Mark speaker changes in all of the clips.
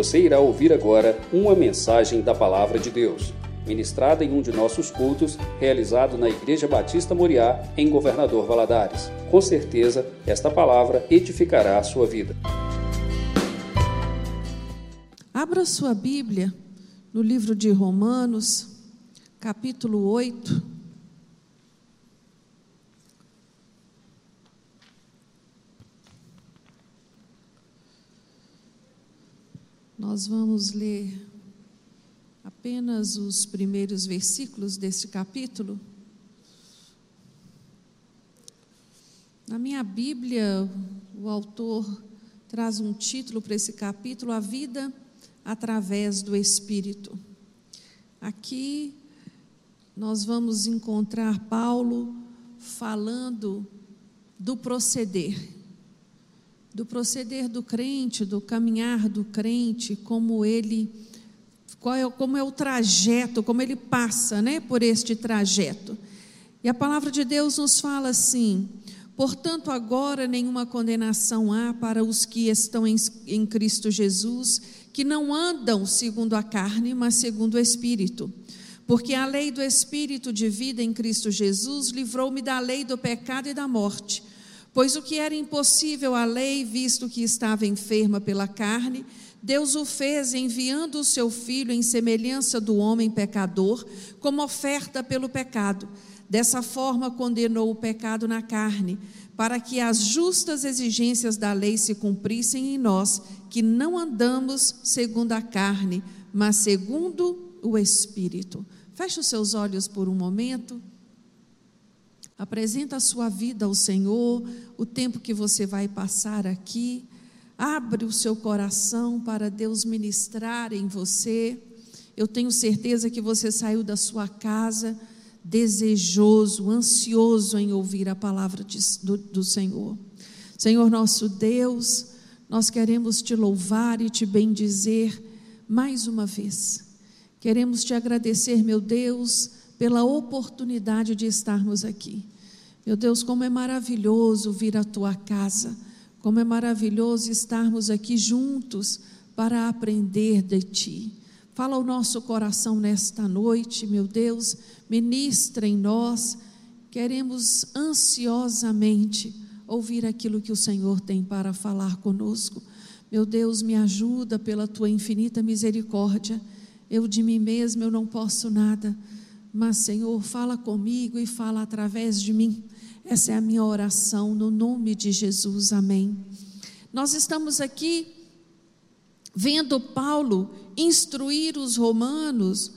Speaker 1: Você irá ouvir agora uma mensagem da Palavra de Deus, ministrada em um de nossos cultos, realizado na Igreja Batista Moriá, em Governador Valadares. Com certeza, esta palavra edificará a sua vida.
Speaker 2: Abra sua Bíblia no livro de Romanos, capítulo 8. Nós vamos ler apenas os primeiros versículos deste capítulo. Na minha Bíblia, o autor traz um título para esse capítulo: A Vida através do Espírito. Aqui nós vamos encontrar Paulo falando do proceder do proceder do crente, do caminhar do crente, como ele, qual é, como é o trajeto, como ele passa, né, por este trajeto. E a palavra de Deus nos fala assim: portanto, agora nenhuma condenação há para os que estão em, em Cristo Jesus, que não andam segundo a carne, mas segundo o Espírito. Porque a lei do Espírito de vida em Cristo Jesus livrou-me da lei do pecado e da morte. Pois o que era impossível à lei, visto que estava enferma pela carne, Deus o fez enviando o seu filho em semelhança do homem pecador, como oferta pelo pecado. Dessa forma condenou o pecado na carne, para que as justas exigências da lei se cumprissem em nós, que não andamos segundo a carne, mas segundo o Espírito. Feche os seus olhos por um momento. Apresenta a sua vida ao Senhor, o tempo que você vai passar aqui. Abre o seu coração para Deus ministrar em você. Eu tenho certeza que você saiu da sua casa desejoso, ansioso em ouvir a palavra de, do, do Senhor. Senhor nosso Deus, nós queremos te louvar e te bendizer mais uma vez. Queremos te agradecer, meu Deus, pela oportunidade de estarmos aqui. Meu Deus, como é maravilhoso vir à tua casa, como é maravilhoso estarmos aqui juntos para aprender de ti. Fala o nosso coração nesta noite, meu Deus, ministra em nós. Queremos ansiosamente ouvir aquilo que o Senhor tem para falar conosco. Meu Deus, me ajuda pela tua infinita misericórdia. Eu de mim mesmo eu não posso nada mas, Senhor, fala comigo e fala através de mim. Essa é a minha oração no nome de Jesus. Amém. Nós estamos aqui vendo Paulo instruir os romanos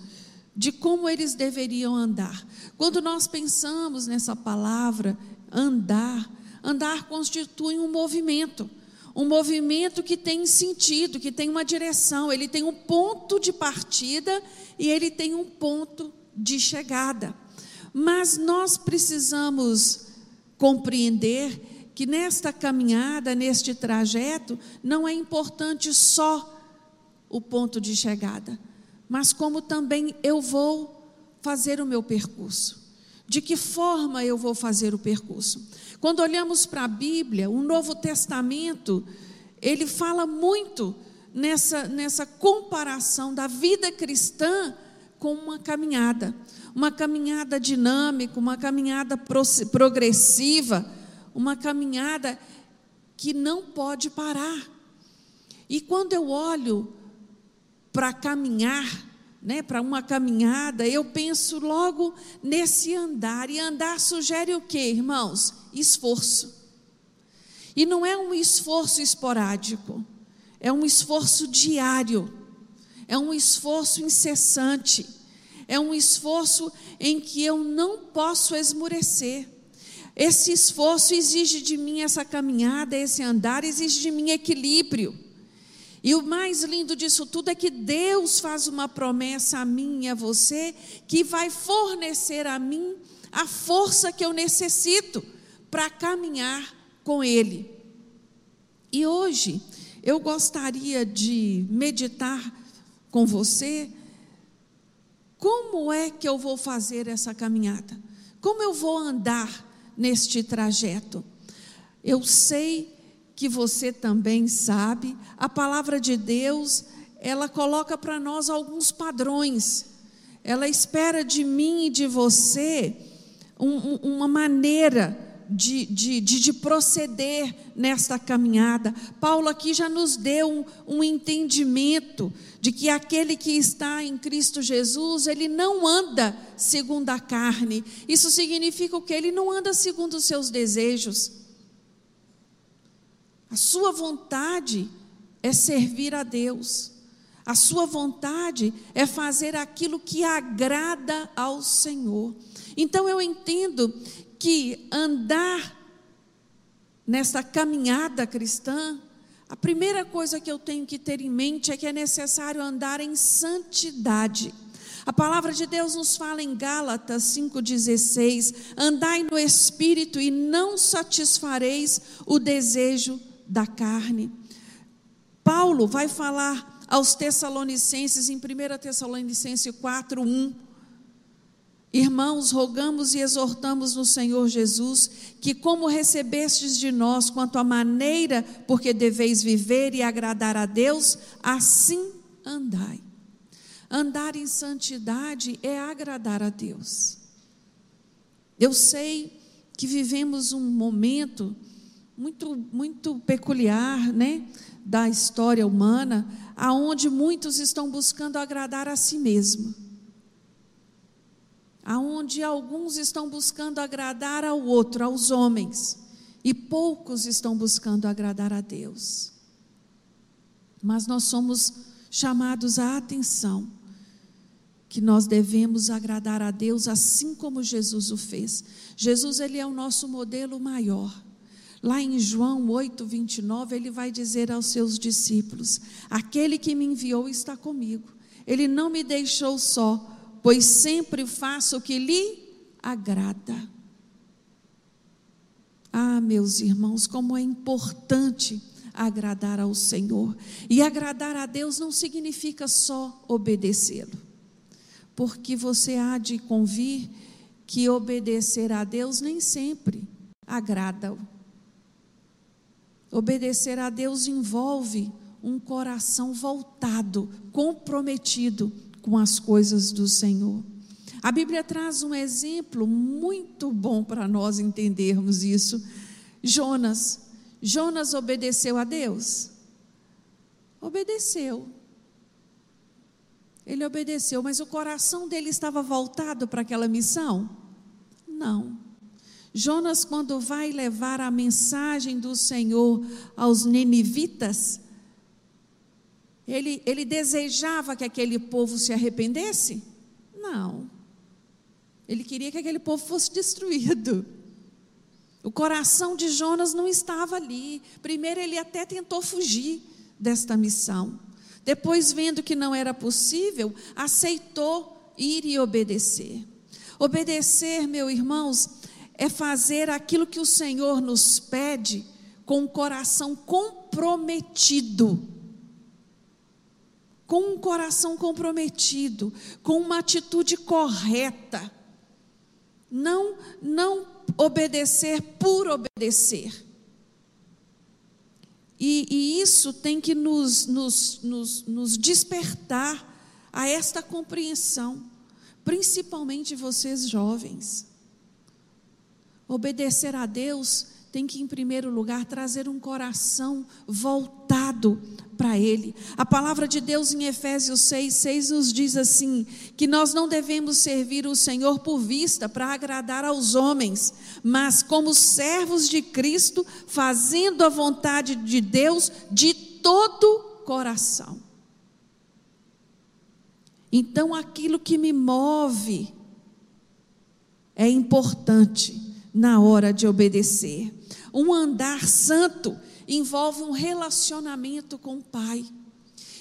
Speaker 2: de como eles deveriam andar. Quando nós pensamos nessa palavra andar, andar constitui um movimento, um movimento que tem sentido, que tem uma direção, ele tem um ponto de partida e ele tem um ponto de chegada. Mas nós precisamos compreender que nesta caminhada, neste trajeto, não é importante só o ponto de chegada, mas como também eu vou fazer o meu percurso. De que forma eu vou fazer o percurso? Quando olhamos para a Bíblia, o Novo Testamento, ele fala muito nessa, nessa comparação da vida cristã com uma caminhada, uma caminhada dinâmica, uma caminhada progressiva, uma caminhada que não pode parar. E quando eu olho para caminhar, né, para uma caminhada, eu penso logo nesse andar. E andar sugere o que, irmãos? Esforço. E não é um esforço esporádico, é um esforço diário é um esforço incessante, é um esforço em que eu não posso esmurecer. Esse esforço exige de mim essa caminhada, esse andar, exige de mim equilíbrio. E o mais lindo disso tudo é que Deus faz uma promessa a mim e a você, que vai fornecer a mim a força que eu necessito para caminhar com Ele. E hoje eu gostaria de meditar com você, como é que eu vou fazer essa caminhada? Como eu vou andar neste trajeto? Eu sei que você também sabe, a palavra de Deus, ela coloca para nós alguns padrões. Ela espera de mim e de você um, uma maneira de, de, de, de, proceder nesta caminhada. Paulo aqui já nos deu um, um entendimento de que aquele que está em Cristo Jesus, ele não anda segundo a carne. Isso significa o que? Ele não anda segundo os seus desejos. A sua vontade é servir a Deus. A sua vontade é fazer aquilo que agrada ao Senhor. Então eu entendo que andar nessa caminhada cristã, a primeira coisa que eu tenho que ter em mente é que é necessário andar em santidade. A palavra de Deus nos fala em Gálatas 5,16: andai no espírito e não satisfareis o desejo da carne. Paulo vai falar aos Tessalonicenses em 1 Tessalonicenses 4:1 Irmãos, rogamos e exortamos no Senhor Jesus que, como recebestes de nós quanto à maneira porque deveis viver e agradar a Deus, assim andai. Andar em santidade é agradar a Deus. Eu sei que vivemos um momento muito muito peculiar, né, da história humana, aonde muitos estão buscando agradar a si mesmo aonde alguns estão buscando agradar ao outro, aos homens, e poucos estão buscando agradar a Deus. Mas nós somos chamados à atenção que nós devemos agradar a Deus assim como Jesus o fez. Jesus ele é o nosso modelo maior. Lá em João 8, 29, ele vai dizer aos seus discípulos: Aquele que me enviou está comigo. Ele não me deixou só, pois sempre faço o que lhe agrada. Ah, meus irmãos, como é importante agradar ao Senhor. E agradar a Deus não significa só obedecê-lo, porque você há de convir que obedecer a Deus nem sempre agrada-o. Obedecer a Deus envolve um coração voltado, comprometido com as coisas do Senhor. A Bíblia traz um exemplo muito bom para nós entendermos isso. Jonas. Jonas obedeceu a Deus? Obedeceu. Ele obedeceu, mas o coração dele estava voltado para aquela missão? Não. Jonas, quando vai levar a mensagem do Senhor aos nenivitas, ele, ele desejava que aquele povo se arrependesse? Não. Ele queria que aquele povo fosse destruído. O coração de Jonas não estava ali. Primeiro, ele até tentou fugir desta missão. Depois, vendo que não era possível, aceitou ir e obedecer. Obedecer, meus irmãos, é fazer aquilo que o Senhor nos pede com o coração comprometido com um coração comprometido, com uma atitude correta. Não, não obedecer por obedecer. E, e isso tem que nos, nos, nos, nos despertar a esta compreensão, principalmente vocês jovens. Obedecer a Deus tem que, em primeiro lugar, trazer um coração voltado para Ele. A palavra de Deus em Efésios 6, 6 nos diz assim: que nós não devemos servir o Senhor por vista, para agradar aos homens, mas como servos de Cristo, fazendo a vontade de Deus de todo coração. Então, aquilo que me move é importante na hora de obedecer. Um andar santo envolve um relacionamento com o Pai.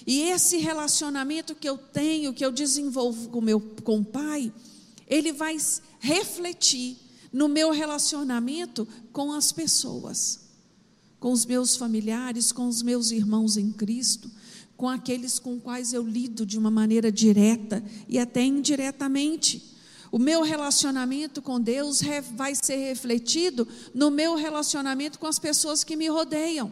Speaker 2: E esse relacionamento que eu tenho, que eu desenvolvo com, meu, com o Pai, ele vai refletir no meu relacionamento com as pessoas, com os meus familiares, com os meus irmãos em Cristo, com aqueles com quais eu lido de uma maneira direta e até indiretamente. O meu relacionamento com Deus vai ser refletido no meu relacionamento com as pessoas que me rodeiam.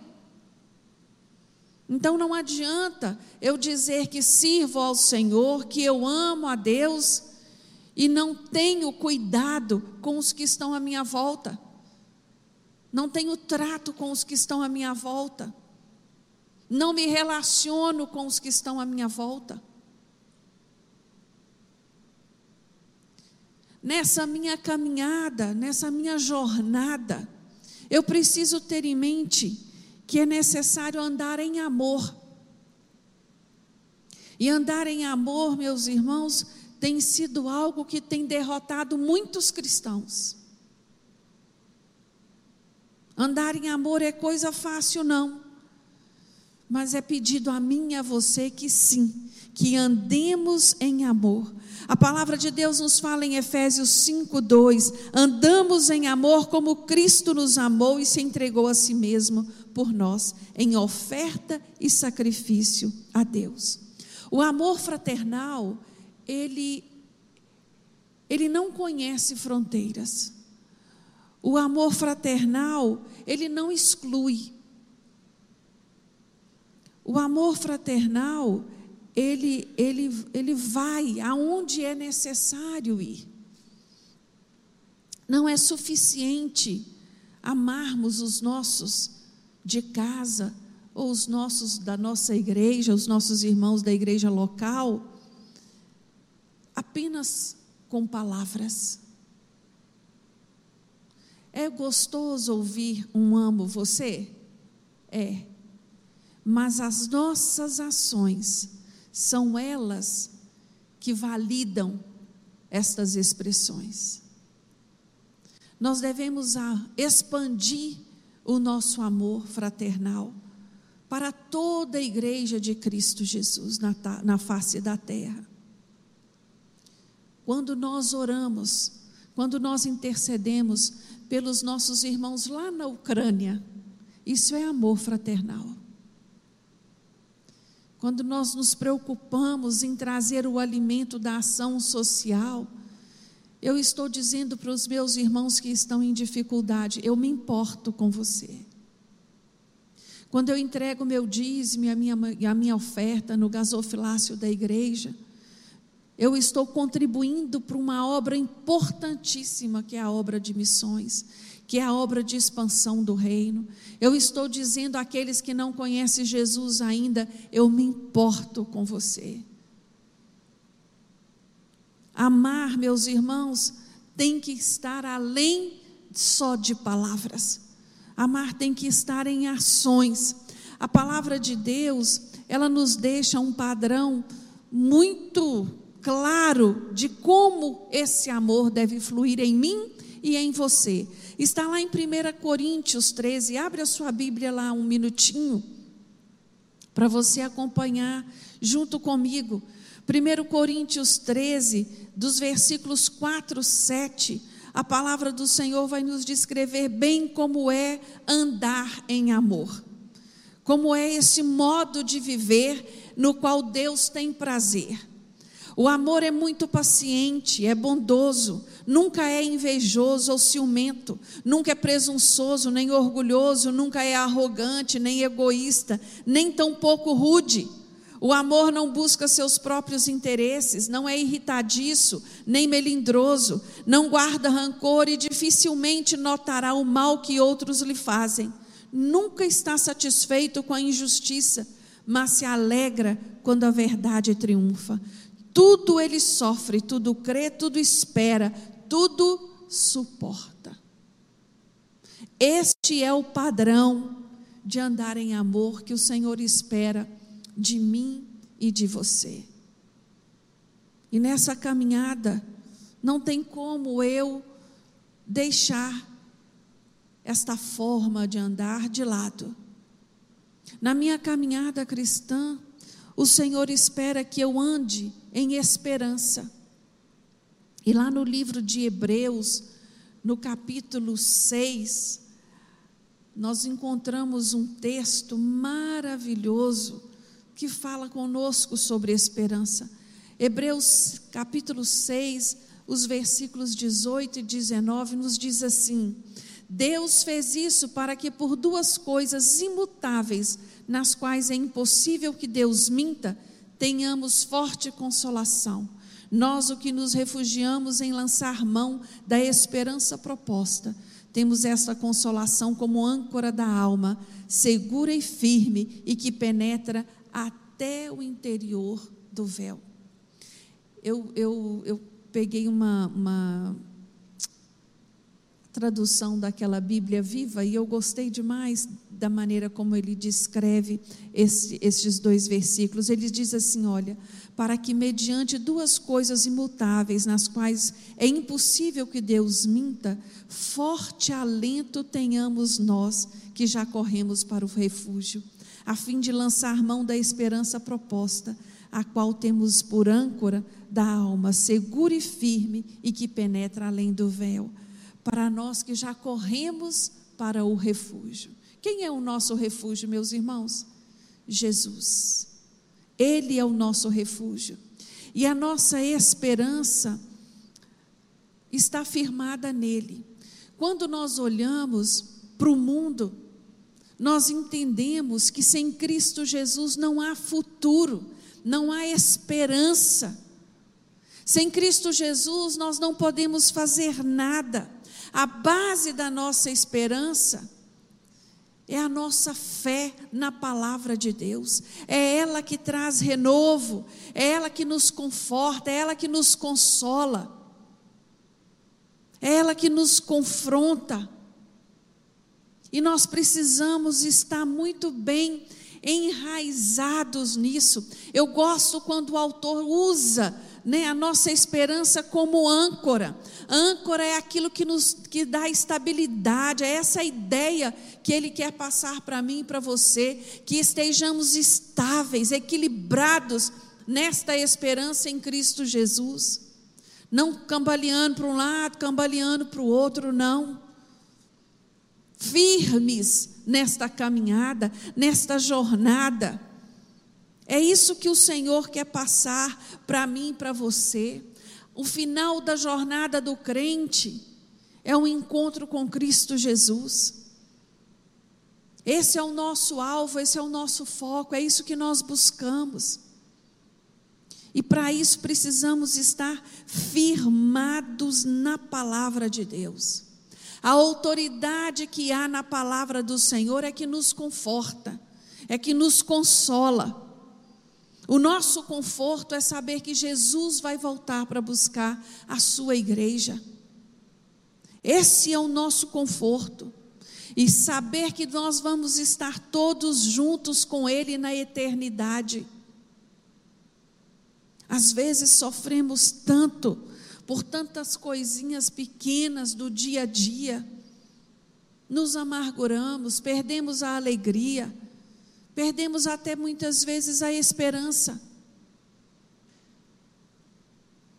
Speaker 2: Então não adianta eu dizer que sirvo ao Senhor, que eu amo a Deus e não tenho cuidado com os que estão à minha volta. Não tenho trato com os que estão à minha volta. Não me relaciono com os que estão à minha volta. Nessa minha caminhada, nessa minha jornada, eu preciso ter em mente que é necessário andar em amor. E andar em amor, meus irmãos, tem sido algo que tem derrotado muitos cristãos. Andar em amor é coisa fácil, não. Mas é pedido a mim e a você que sim, que andemos em amor. A palavra de Deus nos fala em Efésios 5:2, andamos em amor como Cristo nos amou e se entregou a si mesmo por nós em oferta e sacrifício a Deus. O amor fraternal, ele ele não conhece fronteiras. O amor fraternal, ele não exclui. O amor fraternal, ele, ele, ele vai aonde é necessário ir. Não é suficiente amarmos os nossos de casa, ou os nossos da nossa igreja, os nossos irmãos da igreja local, apenas com palavras. É gostoso ouvir um amo você? É. Mas as nossas ações são elas que validam estas expressões. Nós devemos expandir o nosso amor fraternal para toda a igreja de Cristo Jesus na, face da terra. Quando nós oramos, quando nós intercedemos pelos nossos irmãos lá na Ucrânia, isso é amor fraternal. Quando nós nos preocupamos em trazer o alimento da ação social, eu estou dizendo para os meus irmãos que estão em dificuldade, eu me importo com você. Quando eu entrego meu dízimo e a minha, a minha oferta no gasofilácio da igreja, eu estou contribuindo para uma obra importantíssima, que é a obra de missões, que é a obra de expansão do reino. Eu estou dizendo àqueles que não conhecem Jesus ainda, eu me importo com você. Amar, meus irmãos, tem que estar além só de palavras. Amar tem que estar em ações. A palavra de Deus, ela nos deixa um padrão muito claro de como esse amor deve fluir em mim e em você. Está lá em 1 Coríntios 13, abre a sua Bíblia lá um minutinho, para você acompanhar junto comigo. 1 Coríntios 13, dos versículos 4, 7, a palavra do Senhor vai nos descrever bem como é andar em amor, como é esse modo de viver no qual Deus tem prazer. O amor é muito paciente, é bondoso, nunca é invejoso ou ciumento, nunca é presunçoso, nem orgulhoso, nunca é arrogante, nem egoísta, nem tampouco rude. O amor não busca seus próprios interesses, não é irritadiço, nem melindroso, não guarda rancor e dificilmente notará o mal que outros lhe fazem. Nunca está satisfeito com a injustiça, mas se alegra quando a verdade triunfa. Tudo ele sofre, tudo crê, tudo espera, tudo suporta. Este é o padrão de andar em amor que o Senhor espera de mim e de você. E nessa caminhada, não tem como eu deixar esta forma de andar de lado. Na minha caminhada cristã, o Senhor espera que eu ande em esperança. E lá no livro de Hebreus, no capítulo 6, nós encontramos um texto maravilhoso que fala conosco sobre esperança. Hebreus capítulo 6, os versículos 18 e 19 nos diz assim: Deus fez isso para que por duas coisas imutáveis nas quais é impossível que Deus minta, tenhamos forte consolação. Nós, o que nos refugiamos em lançar mão da esperança proposta, temos esta consolação como âncora da alma, segura e firme e que penetra até o interior do véu. Eu, eu, eu peguei uma, uma tradução daquela Bíblia viva e eu gostei demais da maneira como ele descreve esse, estes dois versículos. Ele diz assim: olha, para que mediante duas coisas imutáveis, nas quais é impossível que Deus minta, forte alento tenhamos nós que já corremos para o refúgio, a fim de lançar mão da esperança proposta, a qual temos por âncora da alma, segura e firme e que penetra além do véu para nós que já corremos para o refúgio. Quem é o nosso refúgio, meus irmãos? Jesus. Ele é o nosso refúgio. E a nossa esperança está firmada nele. Quando nós olhamos para o mundo, nós entendemos que sem Cristo Jesus não há futuro, não há esperança. Sem Cristo Jesus nós não podemos fazer nada. A base da nossa esperança é a nossa fé na palavra de Deus. É ela que traz renovo, é ela que nos conforta, é ela que nos consola. É ela que nos confronta. E nós precisamos estar muito bem enraizados nisso. Eu gosto quando o autor usa né, a nossa esperança como âncora. Âncora é aquilo que nos que dá estabilidade, é essa ideia que ele quer passar para mim e para você, que estejamos estáveis, equilibrados nesta esperança em Cristo Jesus. Não cambaleando para um lado, cambaleando para o outro, não. Firmes nesta caminhada, nesta jornada. É isso que o Senhor quer passar para mim e para você. O final da jornada do crente é um encontro com Cristo Jesus. Esse é o nosso alvo, esse é o nosso foco, é isso que nós buscamos. E para isso precisamos estar firmados na palavra de Deus. A autoridade que há na palavra do Senhor é que nos conforta, é que nos consola. O nosso conforto é saber que Jesus vai voltar para buscar a sua igreja. Esse é o nosso conforto. E saber que nós vamos estar todos juntos com Ele na eternidade. Às vezes sofremos tanto por tantas coisinhas pequenas do dia a dia, nos amarguramos, perdemos a alegria Perdemos até muitas vezes a esperança.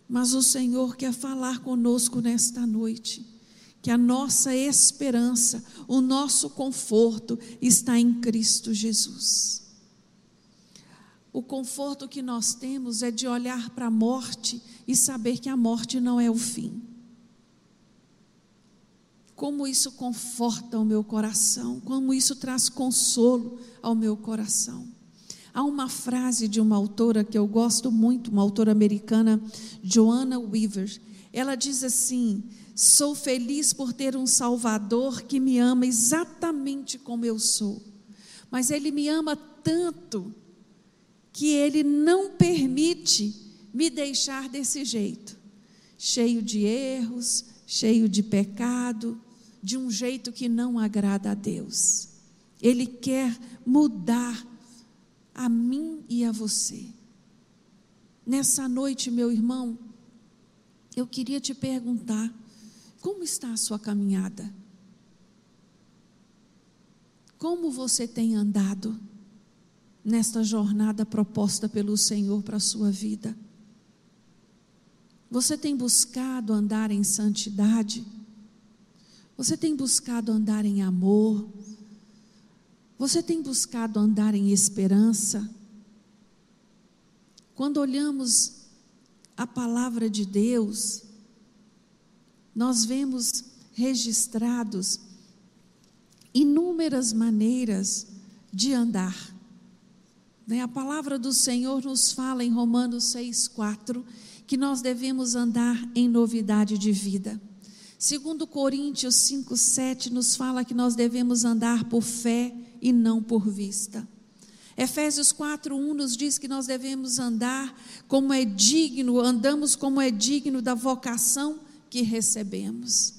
Speaker 2: Mas o Senhor quer falar conosco nesta noite, que a nossa esperança, o nosso conforto está em Cristo Jesus. O conforto que nós temos é de olhar para a morte e saber que a morte não é o fim. Como isso conforta o meu coração, como isso traz consolo ao meu coração. Há uma frase de uma autora que eu gosto muito, uma autora americana, Joanna Weaver. Ela diz assim: Sou feliz por ter um Salvador que me ama exatamente como eu sou, mas Ele me ama tanto que Ele não permite me deixar desse jeito, cheio de erros, cheio de pecado, de um jeito que não agrada a Deus. Ele quer mudar a mim e a você. Nessa noite, meu irmão, eu queria te perguntar: como está a sua caminhada? Como você tem andado nesta jornada proposta pelo Senhor para a sua vida? Você tem buscado andar em santidade? Você tem buscado andar em amor? Você tem buscado andar em esperança? Quando olhamos a palavra de Deus, nós vemos registrados inúmeras maneiras de andar. Né? A palavra do Senhor nos fala em Romanos 6,4 que nós devemos andar em novidade de vida. Segundo Coríntios 5:7 nos fala que nós devemos andar por fé e não por vista. Efésios 4:1 nos diz que nós devemos andar como é digno, andamos como é digno da vocação que recebemos.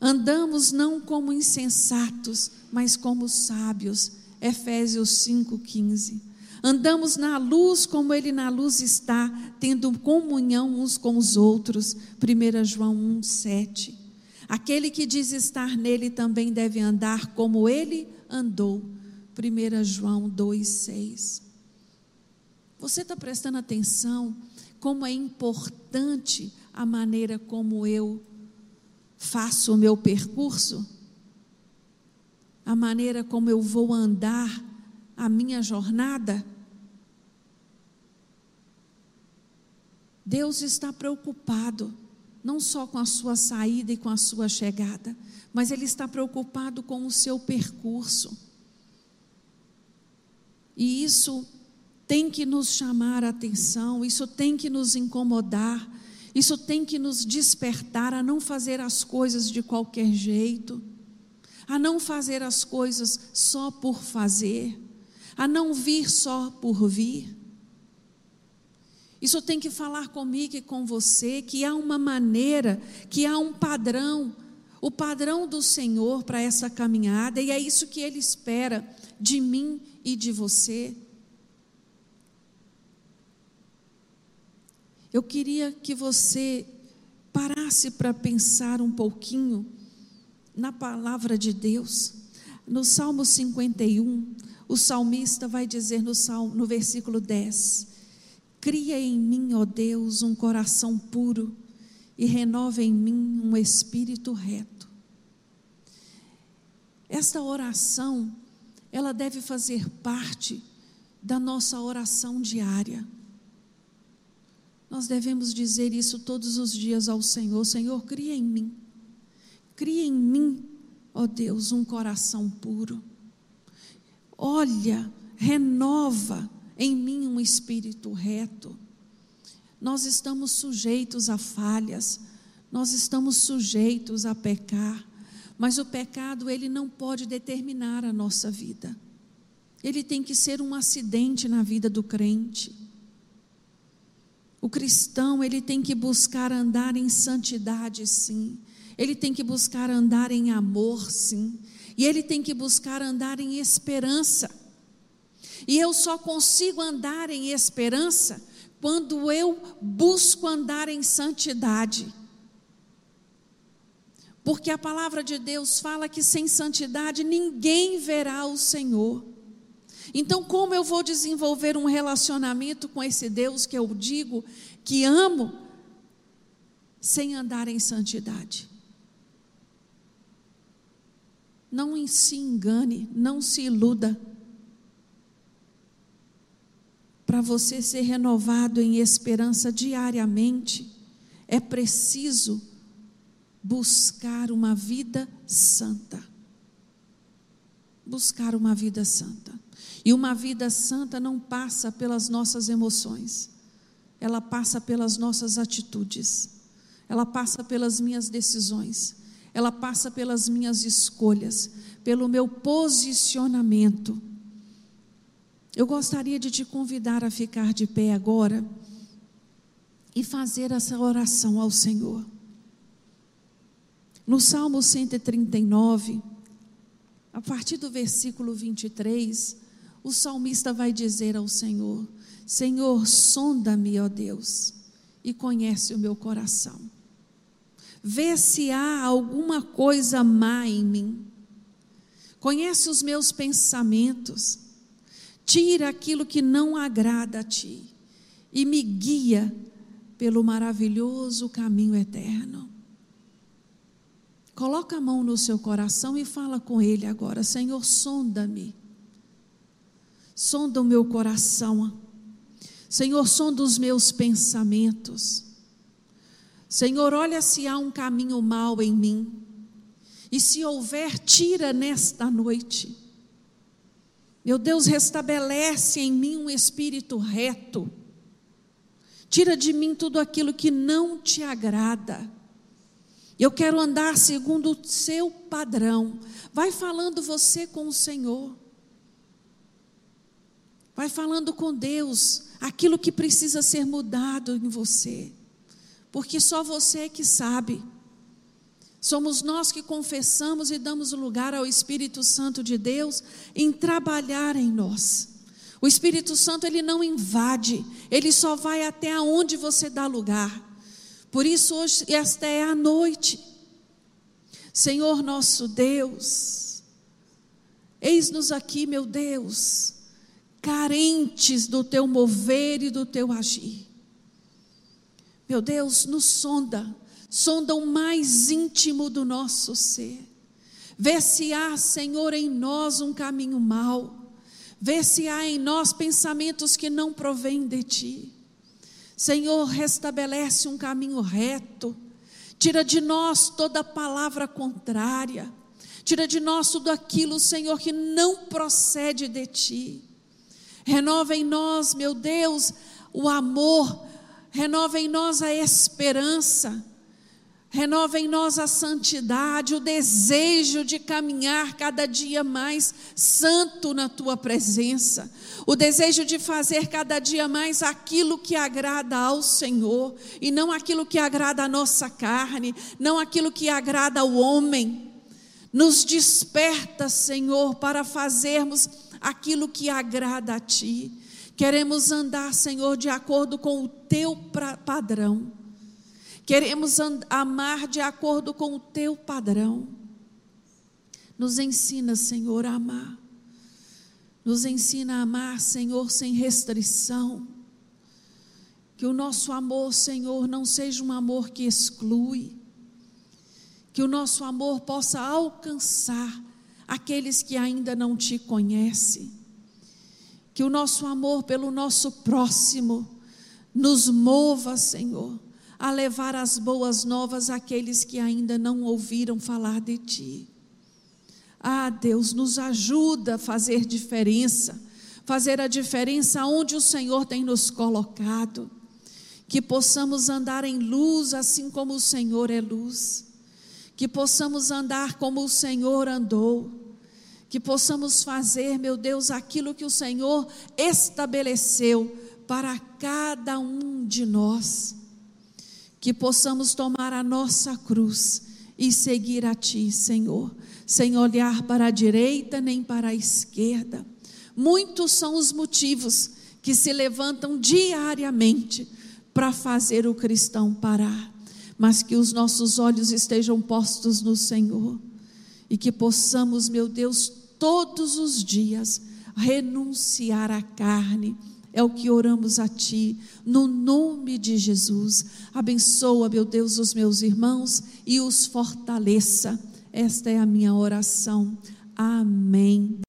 Speaker 2: Andamos não como insensatos, mas como sábios. Efésios 5:15. Andamos na luz como Ele na luz está, tendo comunhão uns com os outros. 1 João 1, 7. Aquele que diz estar nele também deve andar como ele andou. 1 João 2, 6. Você está prestando atenção como é importante a maneira como eu faço o meu percurso? A maneira como eu vou andar a minha jornada? Deus está preocupado, não só com a sua saída e com a sua chegada, mas Ele está preocupado com o seu percurso. E isso tem que nos chamar a atenção, isso tem que nos incomodar, isso tem que nos despertar a não fazer as coisas de qualquer jeito, a não fazer as coisas só por fazer, a não vir só por vir. Isso tem que falar comigo e com você que há uma maneira, que há um padrão, o padrão do Senhor para essa caminhada, e é isso que Ele espera de mim e de você. Eu queria que você parasse para pensar um pouquinho na palavra de Deus. No Salmo 51, o salmista vai dizer no, salmo, no versículo 10: Cria em mim, ó Deus, um coração puro e renova em mim um espírito reto. Esta oração, ela deve fazer parte da nossa oração diária. Nós devemos dizer isso todos os dias ao Senhor: Senhor, cria em mim, cria em mim, ó Deus, um coração puro. Olha, renova em mim um espírito reto. Nós estamos sujeitos a falhas, nós estamos sujeitos a pecar, mas o pecado ele não pode determinar a nossa vida. Ele tem que ser um acidente na vida do crente. O cristão, ele tem que buscar andar em santidade, sim. Ele tem que buscar andar em amor, sim. E ele tem que buscar andar em esperança. E eu só consigo andar em esperança quando eu busco andar em santidade. Porque a palavra de Deus fala que sem santidade ninguém verá o Senhor. Então, como eu vou desenvolver um relacionamento com esse Deus que eu digo que amo, sem andar em santidade? Não se engane, não se iluda para você ser renovado em esperança diariamente, é preciso buscar uma vida santa. Buscar uma vida santa. E uma vida santa não passa pelas nossas emoções, ela passa pelas nossas atitudes, ela passa pelas minhas decisões, ela passa pelas minhas escolhas, pelo meu posicionamento eu gostaria de te convidar a ficar de pé agora e fazer essa oração ao Senhor. No Salmo 139, a partir do versículo 23, o salmista vai dizer ao Senhor: Senhor, sonda-me, ó Deus, e conhece o meu coração. Vê se há alguma coisa má em mim. Conhece os meus pensamentos Tira aquilo que não agrada a ti e me guia pelo maravilhoso caminho eterno. Coloca a mão no seu coração e fala com ele agora: Senhor, sonda-me. Sonda o meu coração. Senhor, sonda os meus pensamentos. Senhor, olha se há um caminho mau em mim. E se houver, tira nesta noite Meu Deus, restabelece em mim um espírito reto. Tira de mim tudo aquilo que não te agrada. Eu quero andar segundo o seu padrão. Vai falando você com o Senhor. Vai falando com Deus aquilo que precisa ser mudado em você. Porque só você é que sabe. Somos nós que confessamos e damos lugar ao Espírito Santo de Deus em trabalhar em nós. O Espírito Santo ele não invade, ele só vai até aonde você dá lugar. Por isso hoje esta é a noite. Senhor nosso Deus, eis-nos aqui, meu Deus, carentes do teu mover e do teu agir. Meu Deus, nos sonda, sonda o mais íntimo do nosso ser. Vê se há, Senhor, em nós um caminho mau. Vê se há em nós pensamentos que não provêm de ti. Senhor, restabelece um caminho reto. Tira de nós toda palavra contrária. Tira de nós tudo aquilo, Senhor, que não procede de ti. Renova em nós, meu Deus, o amor, renova em nós a esperança, renova em nós a santidade, o desejo de caminhar cada dia mais santo na tua presença, o desejo de fazer cada dia mais aquilo que agrada ao Senhor e não aquilo que agrada a nossa carne, não aquilo que agrada ao homem. Nos desperta, Senhor, para fazermos aquilo que agrada a Ti. Queremos andar, Senhor, de acordo com o Teu padrão. Queremos amar de acordo com o Teu padrão. Nos ensina, Senhor, a amar. Nos ensina a amar, Senhor, sem restrição. Que o nosso amor, Senhor, não seja um amor que exclui. Que o nosso amor possa alcançar aqueles que ainda não te conhecem. Que o nosso amor pelo nosso próximo nos mova, Senhor, a levar as boas novas àqueles que ainda não ouviram falar de ti. Ah, Deus, nos ajuda a fazer diferença, fazer a diferença onde o Senhor tem nos colocado. Que possamos andar em luz assim como o Senhor é luz que possamos andar como o Senhor andou, que possamos fazer, meu Deus, aquilo que o Senhor estabeleceu para cada um de nós, que possamos tomar a nossa cruz e seguir a Ti, Senhor, sem olhar para a direita nem para a esquerda. Muitos são os motivos que se levantam diariamente para fazer o cristão parar mas que os nossos olhos estejam postos no Senhor e que possamos, meu Deus, todos os dias renunciar à carne. É o que oramos a Ti, no nome de Jesus. Abençoa, meu Deus, os meus irmãos e os fortaleça. Esta é a minha oração. Amém.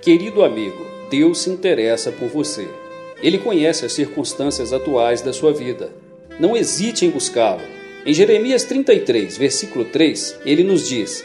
Speaker 1: Querido amigo, Deus se interessa por você. Ele conhece as circunstâncias atuais da sua vida. Não hesite em buscá-lo. Em Jeremias 33, versículo 3, ele nos diz: